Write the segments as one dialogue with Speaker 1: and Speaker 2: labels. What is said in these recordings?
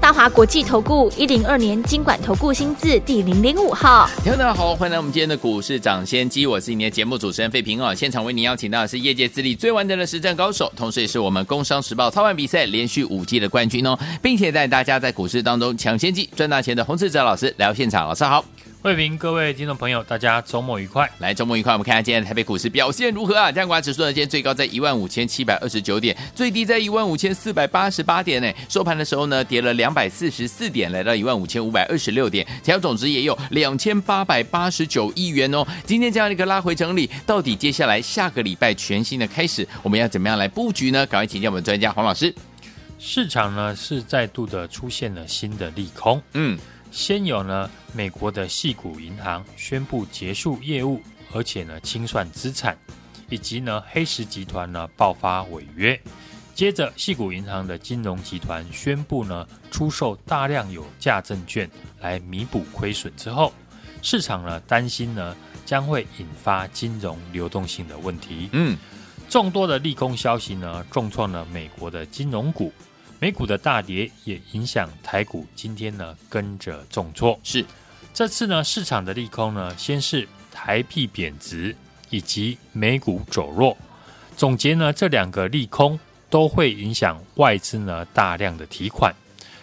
Speaker 1: 大华国际投顾一零二年经管投顾新字第零零五号，
Speaker 2: 听众大家好，欢迎来我们今天的股市抢先机，我是你的节目主持人费平哦。现场为您邀请到的是业界资历最完整的实战高手，同时也是我们工商时报操盘比赛连续五季的冠军哦，并且带大家在股市当中抢先机赚大钱的洪志哲老师来到现场，老师好。
Speaker 3: 慧平，各位听众朋友，大家周末愉快！
Speaker 2: 来，周末愉快。我们看下今天的台北股市表现如何啊？加权指数呢，今天最高在一万五千七百二十九点，最低在一万五千四百八十八点呢。收盘的时候呢，跌了两百四十四点，来到一万五千五百二十六点，成交总值也有两千八百八十九亿元哦。今天这样的一个拉回整理，到底接下来下个礼拜全新的开始，我们要怎么样来布局呢？赶快请教我们专家黄老师。
Speaker 3: 市场呢是再度的出现了新的利空，嗯。先有呢，美国的矽谷银行宣布结束业务，而且呢清算资产，以及呢黑石集团呢爆发违约。接着，矽谷银行的金融集团宣布呢出售大量有价证券来弥补亏损之后，市场呢担心呢将会引发金融流动性的问题。嗯，众多的利空消息呢重创了美国的金融股。美股的大跌也影响台股，今天呢跟着重挫。
Speaker 2: 是，
Speaker 3: 这次呢市场的利空呢，先是台币贬值以及美股走弱。总结呢，这两个利空都会影响外资呢大量的提款。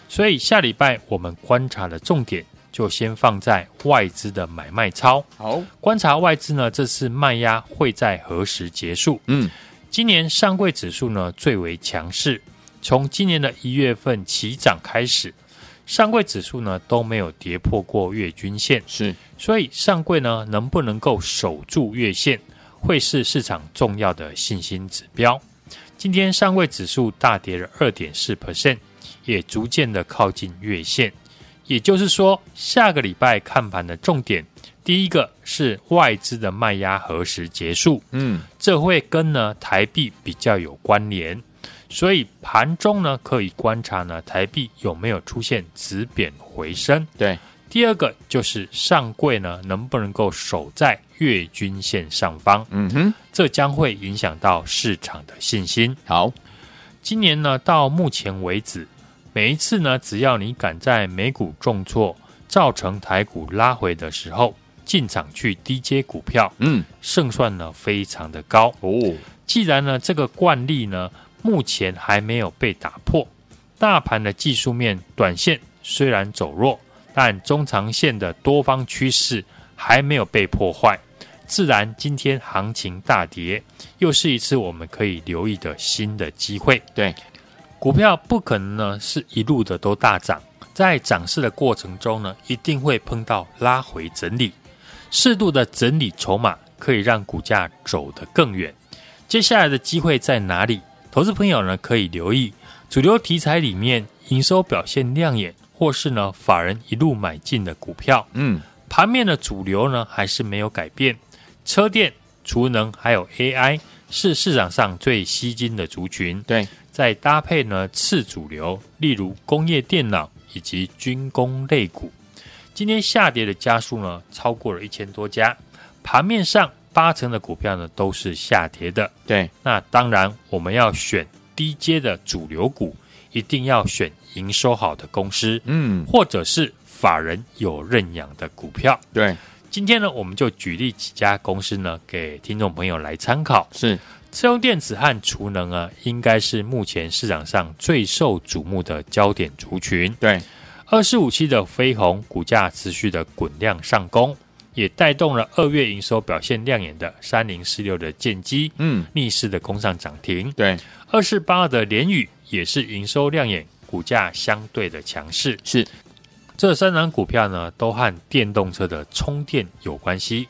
Speaker 3: 所以下礼拜我们观察的重点就先放在外资的买卖超。
Speaker 2: 好，
Speaker 3: 观察外资呢这次卖压会在何时结束？嗯，今年上柜指数呢最为强势。从今年的一月份起涨开始，上柜指数呢都没有跌破过月均线，
Speaker 2: 是，
Speaker 3: 所以上柜呢能不能够守住月线，会是市场重要的信心指标。今天上柜指数大跌了二点四 percent，也逐渐的靠近月线。也就是说，下个礼拜看盘的重点，第一个是外资的卖压何时结束？嗯，这会跟呢台币比较有关联。所以盘中呢，可以观察呢，台币有没有出现止贬回升。
Speaker 2: 对，
Speaker 3: 第二个就是上柜呢，能不能够守在月均线上方？嗯哼，这将会影响到市场的信心。
Speaker 2: 好，
Speaker 3: 今年呢，到目前为止，每一次呢，只要你敢在美股重挫，造成台股拉回的时候，进场去低接股票，嗯，胜算呢非常的高哦。既然呢，这个惯例呢。目前还没有被打破，大盘的技术面短线虽然走弱，但中长线的多方趋势还没有被破坏，自然今天行情大跌，又是一次我们可以留意的新的机会。
Speaker 2: 对，
Speaker 3: 股票不可能呢是一路的都大涨，在涨势的过程中呢，一定会碰到拉回整理，适度的整理筹码可以让股价走得更远。接下来的机会在哪里？投资朋友呢，可以留意主流题材里面营收表现亮眼，或是呢法人一路买进的股票。嗯，盘面的主流呢还是没有改变，车电、储能还有 AI 是市场上最吸金的族群。
Speaker 2: 对，
Speaker 3: 再搭配呢次主流，例如工业电脑以及军工类股。今天下跌的家数呢超过了一千多家，盘面上。八成的股票呢都是下跌的，
Speaker 2: 对。
Speaker 3: 那当然，我们要选低阶的主流股，一定要选营收好的公司，嗯，或者是法人有认养的股票。
Speaker 2: 对。
Speaker 3: 今天呢，我们就举例几家公司呢，给听众朋友来参考。
Speaker 2: 是，
Speaker 3: 车用电子和储能啊，应该是目前市场上最受瞩目的焦点族群。
Speaker 2: 对。
Speaker 3: 二十五期的飞鸿股价持续的滚量上攻。也带动了二月营收表现亮眼的三零四六的建机，嗯，逆势的攻上涨停。
Speaker 2: 对，
Speaker 3: 二四八二的联宇也是营收亮眼，股价相对的强势。
Speaker 2: 是，
Speaker 3: 这三档股票呢，都和电动车的充电有关系，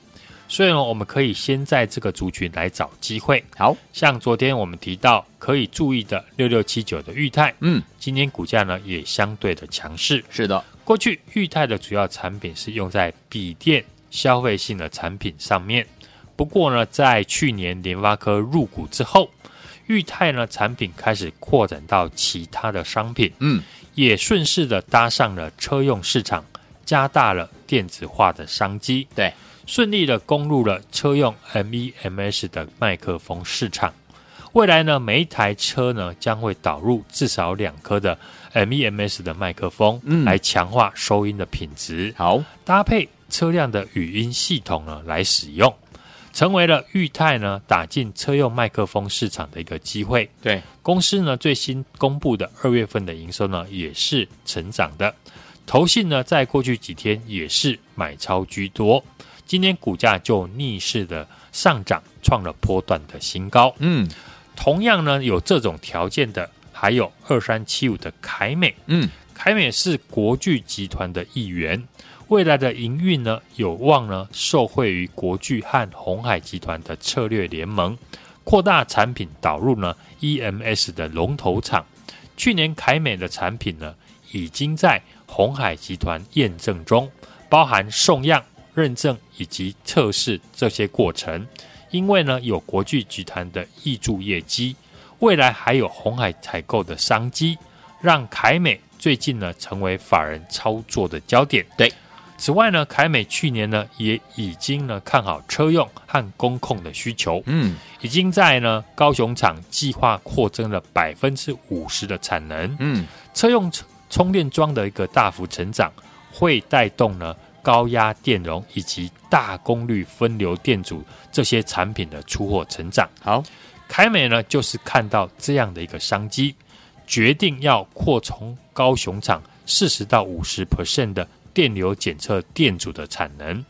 Speaker 3: 所以呢，我们可以先在这个族群来找机会。
Speaker 2: 好
Speaker 3: 像昨天我们提到可以注意的六六七九的裕泰，嗯，今天股价呢也相对的强势。
Speaker 2: 是的，
Speaker 3: 过去裕泰的主要产品是用在笔电。消费性的产品上面，不过呢，在去年联发科入股之后，裕泰呢产品开始扩展到其他的商品，
Speaker 2: 嗯，
Speaker 3: 也顺势的搭上了车用市场，加大了电子化的商机，
Speaker 2: 对，
Speaker 3: 顺利的攻入了车用 MEMS 的麦克风市场。未来呢，每一台车呢将会导入至少两颗的 MEMS 的麦克风，嗯，来强化收音的品质。
Speaker 2: 好，
Speaker 3: 搭配车辆的语音系统呢来使用，成为了裕泰呢打进车用麦克风市场的一个机会。
Speaker 2: 对，
Speaker 3: 公司呢最新公布的二月份的营收呢也是成长的，投信呢在过去几天也是买超居多，今天股价就逆势的上涨，创了波段的新高。
Speaker 2: 嗯。
Speaker 3: 同样呢，有这种条件的还有二三七五的凯美，
Speaker 2: 嗯，
Speaker 3: 凯美是国巨集团的一员，未来的营运呢有望呢受惠于国巨和鸿海集团的策略联盟，扩大产品导入呢 EMS 的龙头厂。去年凯美的产品呢已经在鸿海集团验证中，包含送样、认证以及测试这些过程。因为呢，有国巨集团的挹注业绩，未来还有鸿海采购的商机，让凯美最近呢成为法人操作的焦点。
Speaker 2: 对，
Speaker 3: 此外呢，凯美去年呢也已经呢看好车用和工控的需求，
Speaker 2: 嗯，
Speaker 3: 已经在呢高雄厂计划扩增了百分之五十的产能，
Speaker 2: 嗯，
Speaker 3: 车用充电桩的一个大幅成长，会带动呢。高压电容以及大功率分流电阻这些产品的出货成长，
Speaker 2: 好，
Speaker 3: 凯美呢就是看到这样的一个商机，决定要扩充高雄厂四十到五十 percent 的电流检测电阻的产能。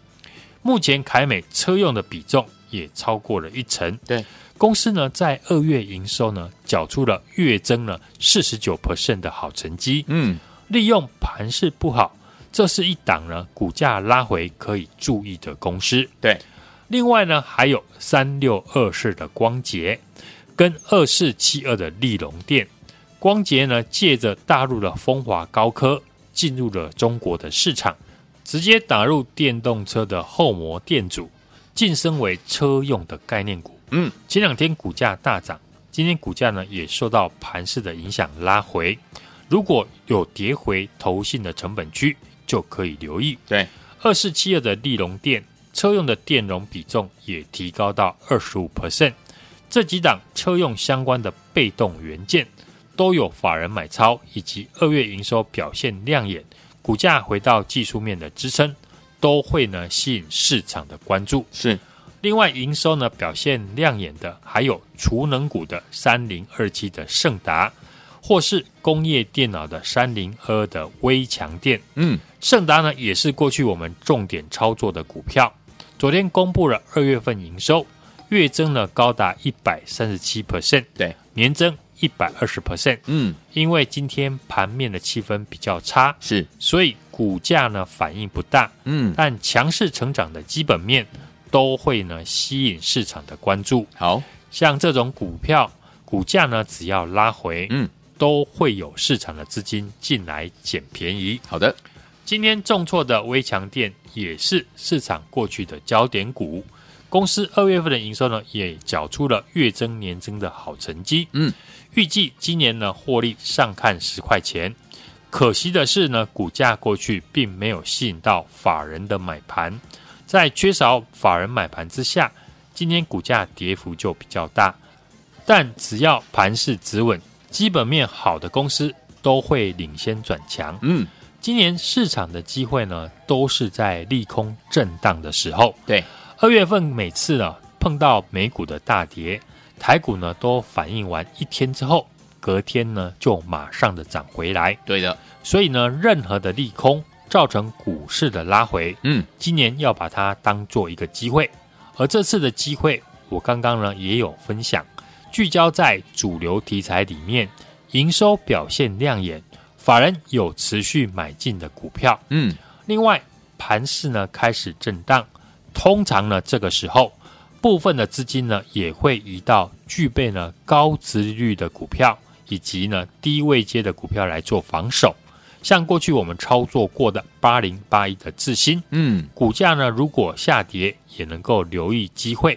Speaker 3: 目前凯美车用的比重也超过了一成，
Speaker 2: 对，
Speaker 3: 公司呢在二月营收呢缴出了月增了四十九 percent 的好成绩，
Speaker 2: 嗯，
Speaker 3: 利用盘势不好。这是一档呢，股价拉回可以注意的公司。
Speaker 2: 对，
Speaker 3: 另外呢，还有三六二四的光捷，跟二四七二的利隆电。光捷呢，借着大陆的风华高科进入了中国的市场，直接打入电动车的后膜电阻，晋升为车用的概念股。
Speaker 2: 嗯，
Speaker 3: 前两天股价大涨，今天股价呢也受到盘势的影响拉回。如果有跌回投信的成本区，就可以留意，
Speaker 2: 对，
Speaker 3: 二四七二的利隆电车用的电容比重也提高到二十五 percent，这几档车用相关的被动元件都有法人买超，以及二月营收表现亮眼，股价回到技术面的支撑，都会呢吸引市场的关注。
Speaker 2: 是，
Speaker 3: 另外营收呢表现亮眼的还有储能股的三零二七的盛达。或是工业电脑的三零二二的微强电，
Speaker 2: 嗯，盛
Speaker 3: 达呢也是过去我们重点操作的股票。昨天公布了二月份营收，月增呢高达一百三十七 percent，
Speaker 2: 对，
Speaker 3: 年增一百二十 percent，
Speaker 2: 嗯，
Speaker 3: 因为今天盘面的气氛比较差，
Speaker 2: 是，
Speaker 3: 所以股价呢反应不大，
Speaker 2: 嗯，
Speaker 3: 但强势成长的基本面都会呢吸引市场的关注。
Speaker 2: 好
Speaker 3: 像这种股票，股价呢只要拉回，
Speaker 2: 嗯。
Speaker 3: 都会有市场的资金进来捡便宜。
Speaker 2: 好的，
Speaker 3: 今天重挫的微强电也是市场过去的焦点股。公司二月份的营收呢，也缴出了月增年增的好成绩。
Speaker 2: 嗯，
Speaker 3: 预计今年呢获利上看十块钱。可惜的是呢，股价过去并没有吸引到法人的买盘，在缺少法人买盘之下，今天股价跌幅就比较大。但只要盘势止稳。基本面好的公司都会领先转强。
Speaker 2: 嗯，
Speaker 3: 今年市场的机会呢，都是在利空震荡的时候。
Speaker 2: 对，
Speaker 3: 二月份每次呢碰到美股的大跌，台股呢都反应完一天之后，隔天呢就马上的涨回来。
Speaker 2: 对的，
Speaker 3: 所以呢，任何的利空造成股市的拉回，
Speaker 2: 嗯，
Speaker 3: 今年要把它当做一个机会。而这次的机会，我刚刚呢也有分享。聚焦在主流题材里面，营收表现亮眼，法人有持续买进的股票。
Speaker 2: 嗯，
Speaker 3: 另外盘势呢开始震荡，通常呢这个时候，部分的资金呢也会移到具备呢高殖利率的股票，以及呢低位阶的股票来做防守。像过去我们操作过的八零八一的智新，
Speaker 2: 嗯，
Speaker 3: 股价呢如果下跌，也能够留意机会，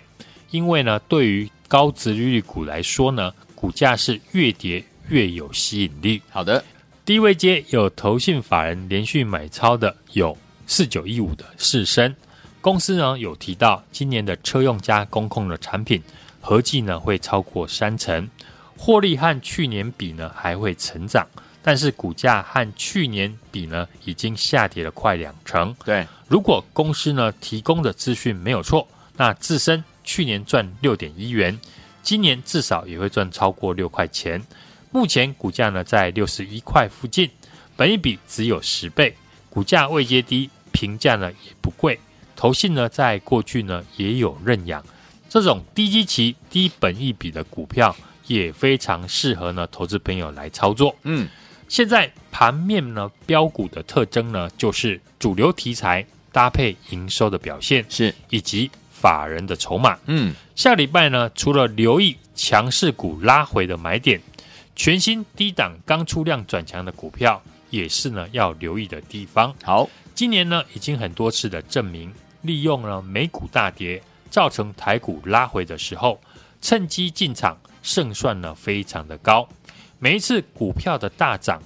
Speaker 3: 因为呢对于高殖利率股来说呢，股价是越跌越有吸引力。
Speaker 2: 好的，
Speaker 3: 低位阶有投信法人连续买超的有四九一五的世伸，公司呢有提到今年的车用加工控的产品合计呢会超过三成，获利和去年比呢还会成长。但是股价和去年比呢，已经下跌了快两成。
Speaker 2: 对，
Speaker 3: 如果公司呢提供的资讯没有错，那自身去年赚六点一元，今年至少也会赚超过六块钱。目前股价呢在六十一块附近，本一比只有十倍，股价未接低，评价呢也不贵。投信呢在过去呢也有认养这种低基期、低本益比的股票，也非常适合呢投资朋友来操作。嗯。现在盘面呢，标股的特征呢，就是主流题材搭配营收的表现，
Speaker 2: 是
Speaker 3: 以及法人的筹码。
Speaker 2: 嗯，
Speaker 3: 下礼拜呢，除了留意强势股拉回的买点，全新低档刚出量转强的股票，也是呢要留意的地方。
Speaker 2: 好，
Speaker 3: 今年呢，已经很多次的证明，利用了美股大跌造成台股拉回的时候，趁机进场，胜算呢非常的高。每一次股票的大涨，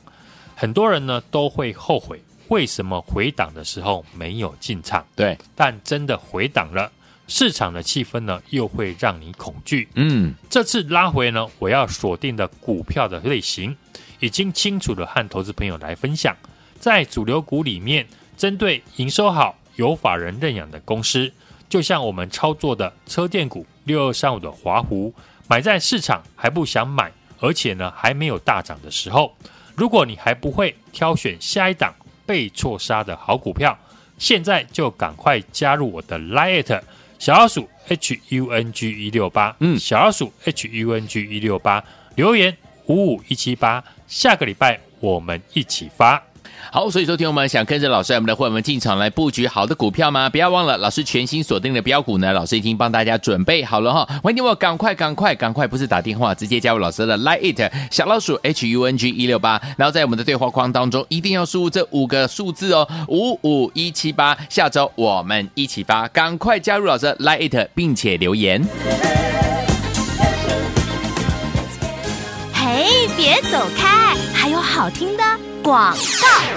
Speaker 3: 很多人呢都会后悔为什么回档的时候没有进场。
Speaker 2: 对，
Speaker 3: 但真的回档了，市场的气氛呢又会让你恐惧。
Speaker 2: 嗯，
Speaker 3: 这次拉回呢，我要锁定的股票的类型已经清楚的和投资朋友来分享。在主流股里面，针对营收好、有法人认养的公司，就像我们操作的车电股六二三五的华湖，买在市场还不想买。而且呢，还没有大涨的时候，如果你还不会挑选下一档被错杀的好股票，现在就赶快加入我的 Line@ 小老鼠 H U N G 一六八，嗯，小老鼠 H U N G 一六八，留言五五一七八，下个礼拜我们一起发。
Speaker 2: 好，所以说听我们想跟着老师，我们的会员们进场来布局好的股票吗？不要忘了，老师全新锁定的标股呢，老师已经帮大家准备好了哈。欢迎我赶快赶快赶快，不是打电话，直接加入老师的 Line It 小老鼠 H U N G 一六八，然后在我们的对话框当中一定要输入这五个数字哦，五五一七八。下周我们一起发，赶快加入老师的 Line It，并且留言。
Speaker 1: 嘿，别走开，还有好听的。广告，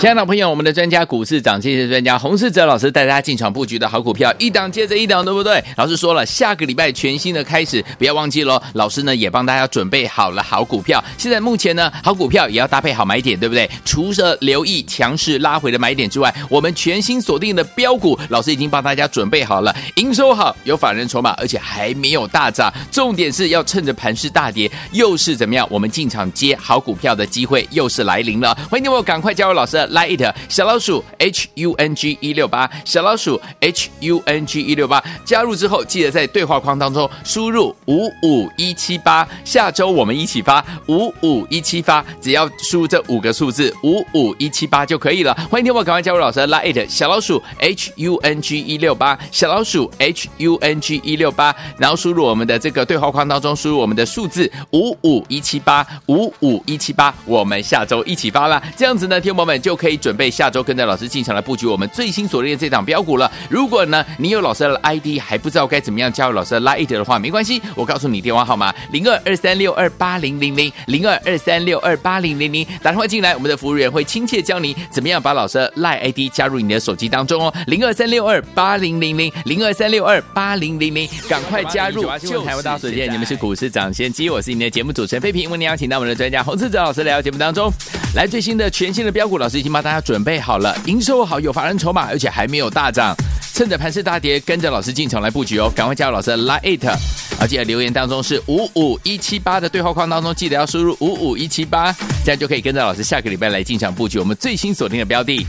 Speaker 2: 亲爱的朋友，我们的专家股市长，谢谢专家洪世哲老师带大家进场布局的好股票，一档接着一档，对不对？老师说了，下个礼拜全新的开始，不要忘记喽。老师呢也帮大家准备好了好股票，现在目前呢好股票也要搭配好买点，对不对？除了留意强势拉回的买点之外，我们全新锁定的标股，老师已经帮大家准备好了，营收好，有法人筹码，而且还没有大涨，重点是要趁着盘势大跌，又是怎么样？我们进场接好股票的机会又是来临了，欢迎你赶快加入老师的 Line 小老鼠 H U N G 一六八小老鼠 H U N G 一六八。加入之后，记得在对话框当中输入五五一七八，下周我们一起发五五一七八，只要输入这五个数字五五一七八就可以了。欢迎听我赶快加入老师的 Line 小老鼠 H U N G 一六八小老鼠 H U N G 一六八，然后输入我们的这个对话框当中输入我们的数字五五一七八五五一七八，我们下周一起发啦，这样子呢，听众朋友们就可以准备下周跟着老师进场来布局我们最新锁定的这档标股了。如果呢，你有老师的 ID 还不知道该怎么样加入老师的 Line 的话，没关系，我告诉你电话号码零二二三六二八零零零零二二三六二八零零零，打电话进来，我们的服务员会亲切教你怎么样把老师的 Line ID 加入你的手机当中哦。零二三六二八零零零零二三六二八零零零，赶快加入！就台湾大所见，你们是股市涨先机，我是你的节目主持人费平，为您邀请到我们的专家洪志哲老师来到节目当中，来最新的全。新的标股，老师已经帮大家准备好了，营收好，有法人筹码，而且还没有大涨，趁着盘势大跌，跟着老师进场来布局哦，赶快加入老师的 Line，而且留言当中是五五一七八的对话框当中，记得要输入五五一七八，这样就可以跟着老师下个礼拜来进场布局我们最新锁定的标的。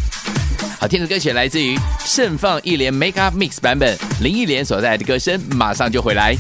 Speaker 2: 好听的歌曲来自于盛放一连 Make Up Mix 版本，林忆莲所带来的歌声，马上就回来。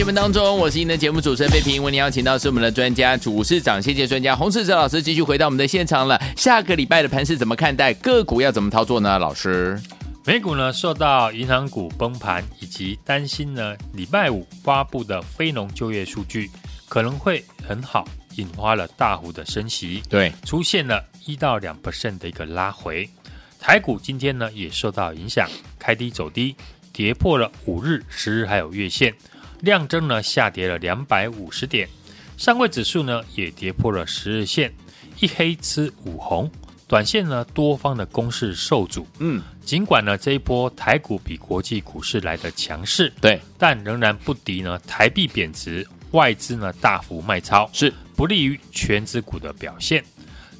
Speaker 2: 节目当中，我是您的节目主持人费平。为您邀请到是我们的专家主市长，谢谢专家洪世哲老师继续回到我们的现场了。下个礼拜的盘是怎么看待？个股要怎么操作呢？老师，
Speaker 3: 美股呢受到银行股崩盘以及担心呢礼拜五发布的非农就业数据可能会很好，引发了大幅的升息，
Speaker 2: 对，
Speaker 3: 出现了一到两 percent 的一个拉回。台股今天呢也受到影响，开低走低。跌破了五日、十日还有月线，量增呢下跌了两百五十点，上柜指数呢也跌破了十日线，一黑吃五红，短线呢多方的攻势受阻。嗯，尽管呢这一波台股比国际股市来的强势，
Speaker 2: 对，
Speaker 3: 但仍然不敌呢台币贬值，外资呢大幅卖超，
Speaker 2: 是
Speaker 3: 不利于权值股的表现。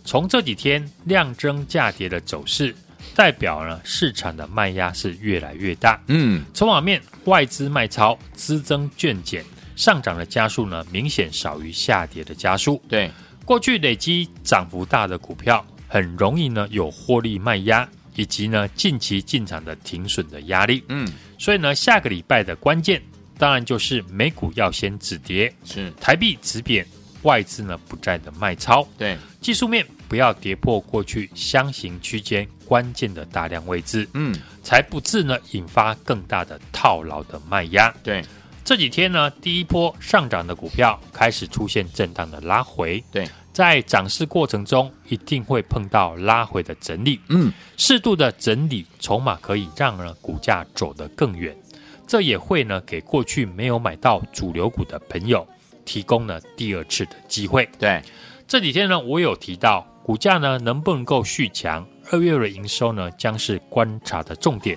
Speaker 3: 从这几天量增价跌的走势。代表呢，市场的卖压是越来越大。嗯，筹码面外资卖超，资增券减，上涨的加速呢明显少于下跌的加速。
Speaker 2: 对，
Speaker 3: 过去累积涨幅大的股票，很容易呢有获利卖压，以及呢近期进场的停损的压力。嗯，所以呢下个礼拜的关键，当然就是美股要先止跌，
Speaker 2: 是
Speaker 3: 台币止贬，外资呢不再的卖超。
Speaker 2: 对，
Speaker 3: 技术面。不要跌破过去箱型区间关键的大量位置，嗯，才不致呢引发更大的套牢的卖压。
Speaker 2: 对，
Speaker 3: 这几天呢，第一波上涨的股票开始出现震荡的拉回。
Speaker 2: 对，
Speaker 3: 在涨势过程中一定会碰到拉回的整理，嗯，适度的整理筹码可以让呢股价走得更远，这也会呢给过去没有买到主流股的朋友提供了第二次的机会。
Speaker 2: 对，
Speaker 3: 这几天呢，我有提到。股价呢能不能够续强？二月的营收呢将是观察的重点。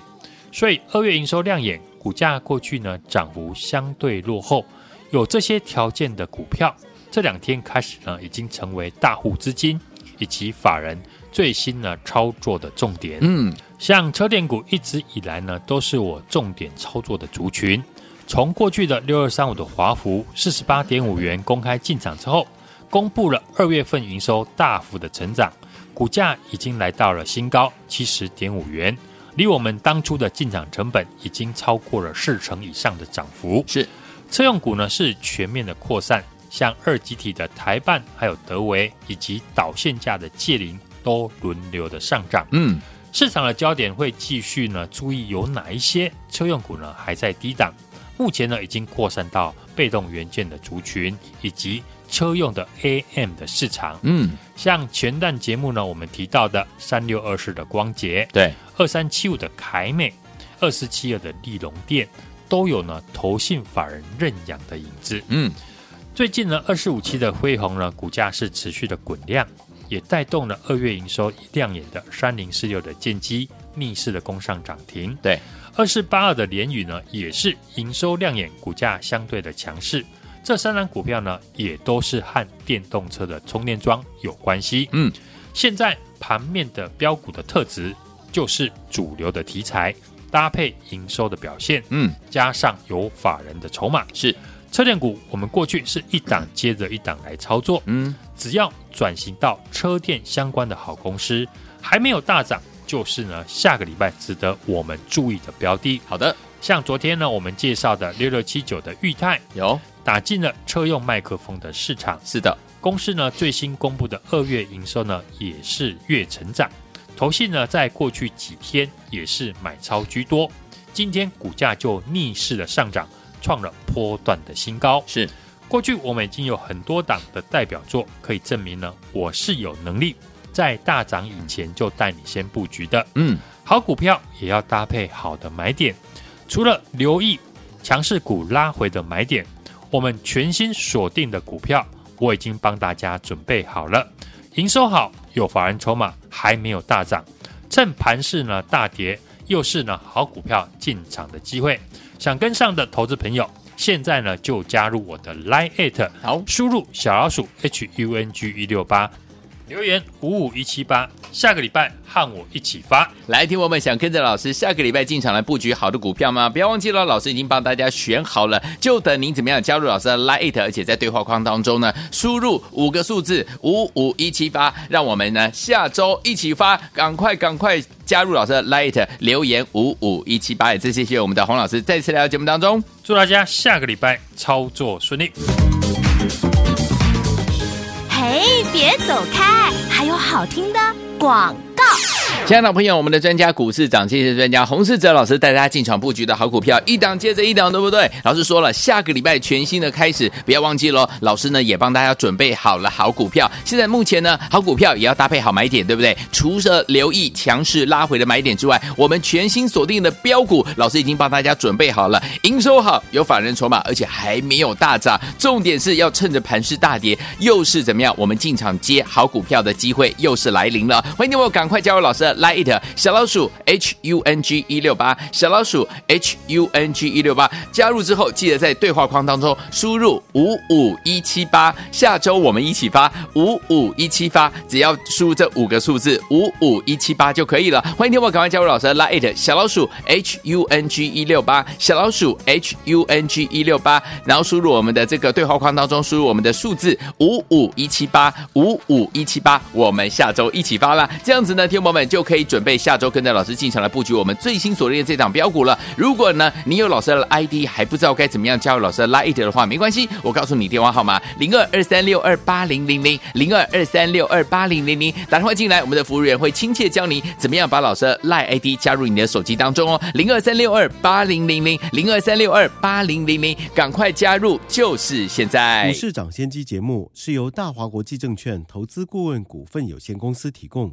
Speaker 3: 所以二月营收亮眼，股价过去呢涨幅相对落后，有这些条件的股票，这两天开始呢已经成为大户资金以及法人最新呢操作的重点。嗯，像车电股一直以来呢都是我重点操作的族群。从过去的六二三五的华孚四十八点五元公开进场之后。公布了二月份营收大幅的成长，股价已经来到了新高七十点五元，离我们当初的进场成本已经超过了四成以上的涨幅。
Speaker 2: 是，
Speaker 3: 车用股呢是全面的扩散，像二极体的台办、还有德维以及导线架的界霖都轮流的上涨。嗯，市场的焦点会继续呢注意有哪一些车用股呢还在低档，目前呢已经扩散到被动元件的族群以及。车用的 AM 的市场，嗯，像前段节目呢，我们提到的三六二四的光捷，
Speaker 2: 对，
Speaker 3: 二三七五的凯美，二四七二的利隆电，都有呢投信法人认养的影子，嗯，最近呢二四五七的辉宏呢，股价是持续的滚量，也带动了二月营收亮眼的三零四六的建机逆势的攻上涨停，
Speaker 2: 对，
Speaker 3: 二四八二的联宇呢，也是营收亮眼，股价相对的强势。这三档股票呢，也都是和电动车的充电桩有关系。嗯，现在盘面的标股的特质就是主流的题材搭配营收的表现。嗯，加上有法人的筹码，是车电股。我们过去是一档接着一档来操作。嗯，只要转型到车电相关的好公司，还没有大涨，就是呢下个礼拜值得我们注意的标的。
Speaker 2: 好的，
Speaker 3: 像昨天呢我们介绍的六六七九的裕泰
Speaker 2: 有。
Speaker 3: 打进了车用麦克风的市场。
Speaker 2: 是的，
Speaker 3: 公司呢最新公布的二月营收呢也是月成长。投信呢在过去几天也是买超居多，今天股价就逆势的上涨，创了波段的新高。
Speaker 2: 是，
Speaker 3: 过去我们已经有很多档的代表作可以证明呢，我是有能力在大涨以前就带你先布局的。嗯，好股票也要搭配好的买点，除了留意强势股拉回的买点。我们全新锁定的股票，我已经帮大家准备好了。营收好，有法人筹码，还没有大涨，趁盘势呢大跌，又是呢好股票进场的机会。想跟上的投资朋友，现在呢就加入我的 Line@，好，输入小老鼠 H U N G 一六八，留言五五一七八，下个礼拜和我一起发。
Speaker 2: 来，听我们想跟着老师下个礼拜进场来布局好的股票吗？不要忘记了，老师已经帮大家选好了，就等您怎么样加入老师的 Lite，而且在对话框当中呢，输入五个数字五五一七八，让我们呢下周一起发，赶快赶快加入老师的 Lite，留言五五一七八，也谢谢我们的洪老师再次来到节目当中，
Speaker 3: 祝大家下个礼拜操作顺利。
Speaker 1: 哎，别走开，还有好听的广。
Speaker 2: 亲爱的朋友，我们的专家股市涨跌的专家洪世哲老师带大家进场布局的好股票，一档接着一档，对不对？老师说了，下个礼拜全新的开始，不要忘记喽。老师呢也帮大家准备好了好股票。现在目前呢，好股票也要搭配好买点，对不对？除了留意强势拉回的买点之外，我们全新锁定的标股，老师已经帮大家准备好了，营收好，有法人筹码，而且还没有大涨。重点是要趁着盘势大跌，又是怎么样？我们进场接好股票的机会又是来临了。欢迎你我赶快加入老师。来 it 小老鼠 H U N G 一六八小老鼠 H U N G 一六八加入之后，记得在对话框当中输入五五一七八，下周我们一起发五五一七八，只要输入这五个数字五五一七八就可以了。欢迎听我赶快加入老师的 lieat 小老鼠 H U N G 一六八小老鼠 H U N G 一六八，然后输入我们的这个对话框当中输入我们的数字五五一七八五五一七八，我们下周一起发啦。这样子呢，听友们就可以准备下周跟着老师进场来布局我们最新锁定的这档标股了。如果呢，你有老师的 ID 还不知道该怎么样加入老师的 Lite 的话，没关系，我告诉你电话号码零二二三六二八零零零零二二三六二八零零零，打电话进来，我们的服务员会亲切教你怎么样把老师的 Lite ID 加入你的手机当中哦。零二三六二八零零零零二三六二八零零零，赶快加入，就是现在。
Speaker 4: 股市涨先机节目是由大华国际证券投资顾问股份有限公司提供。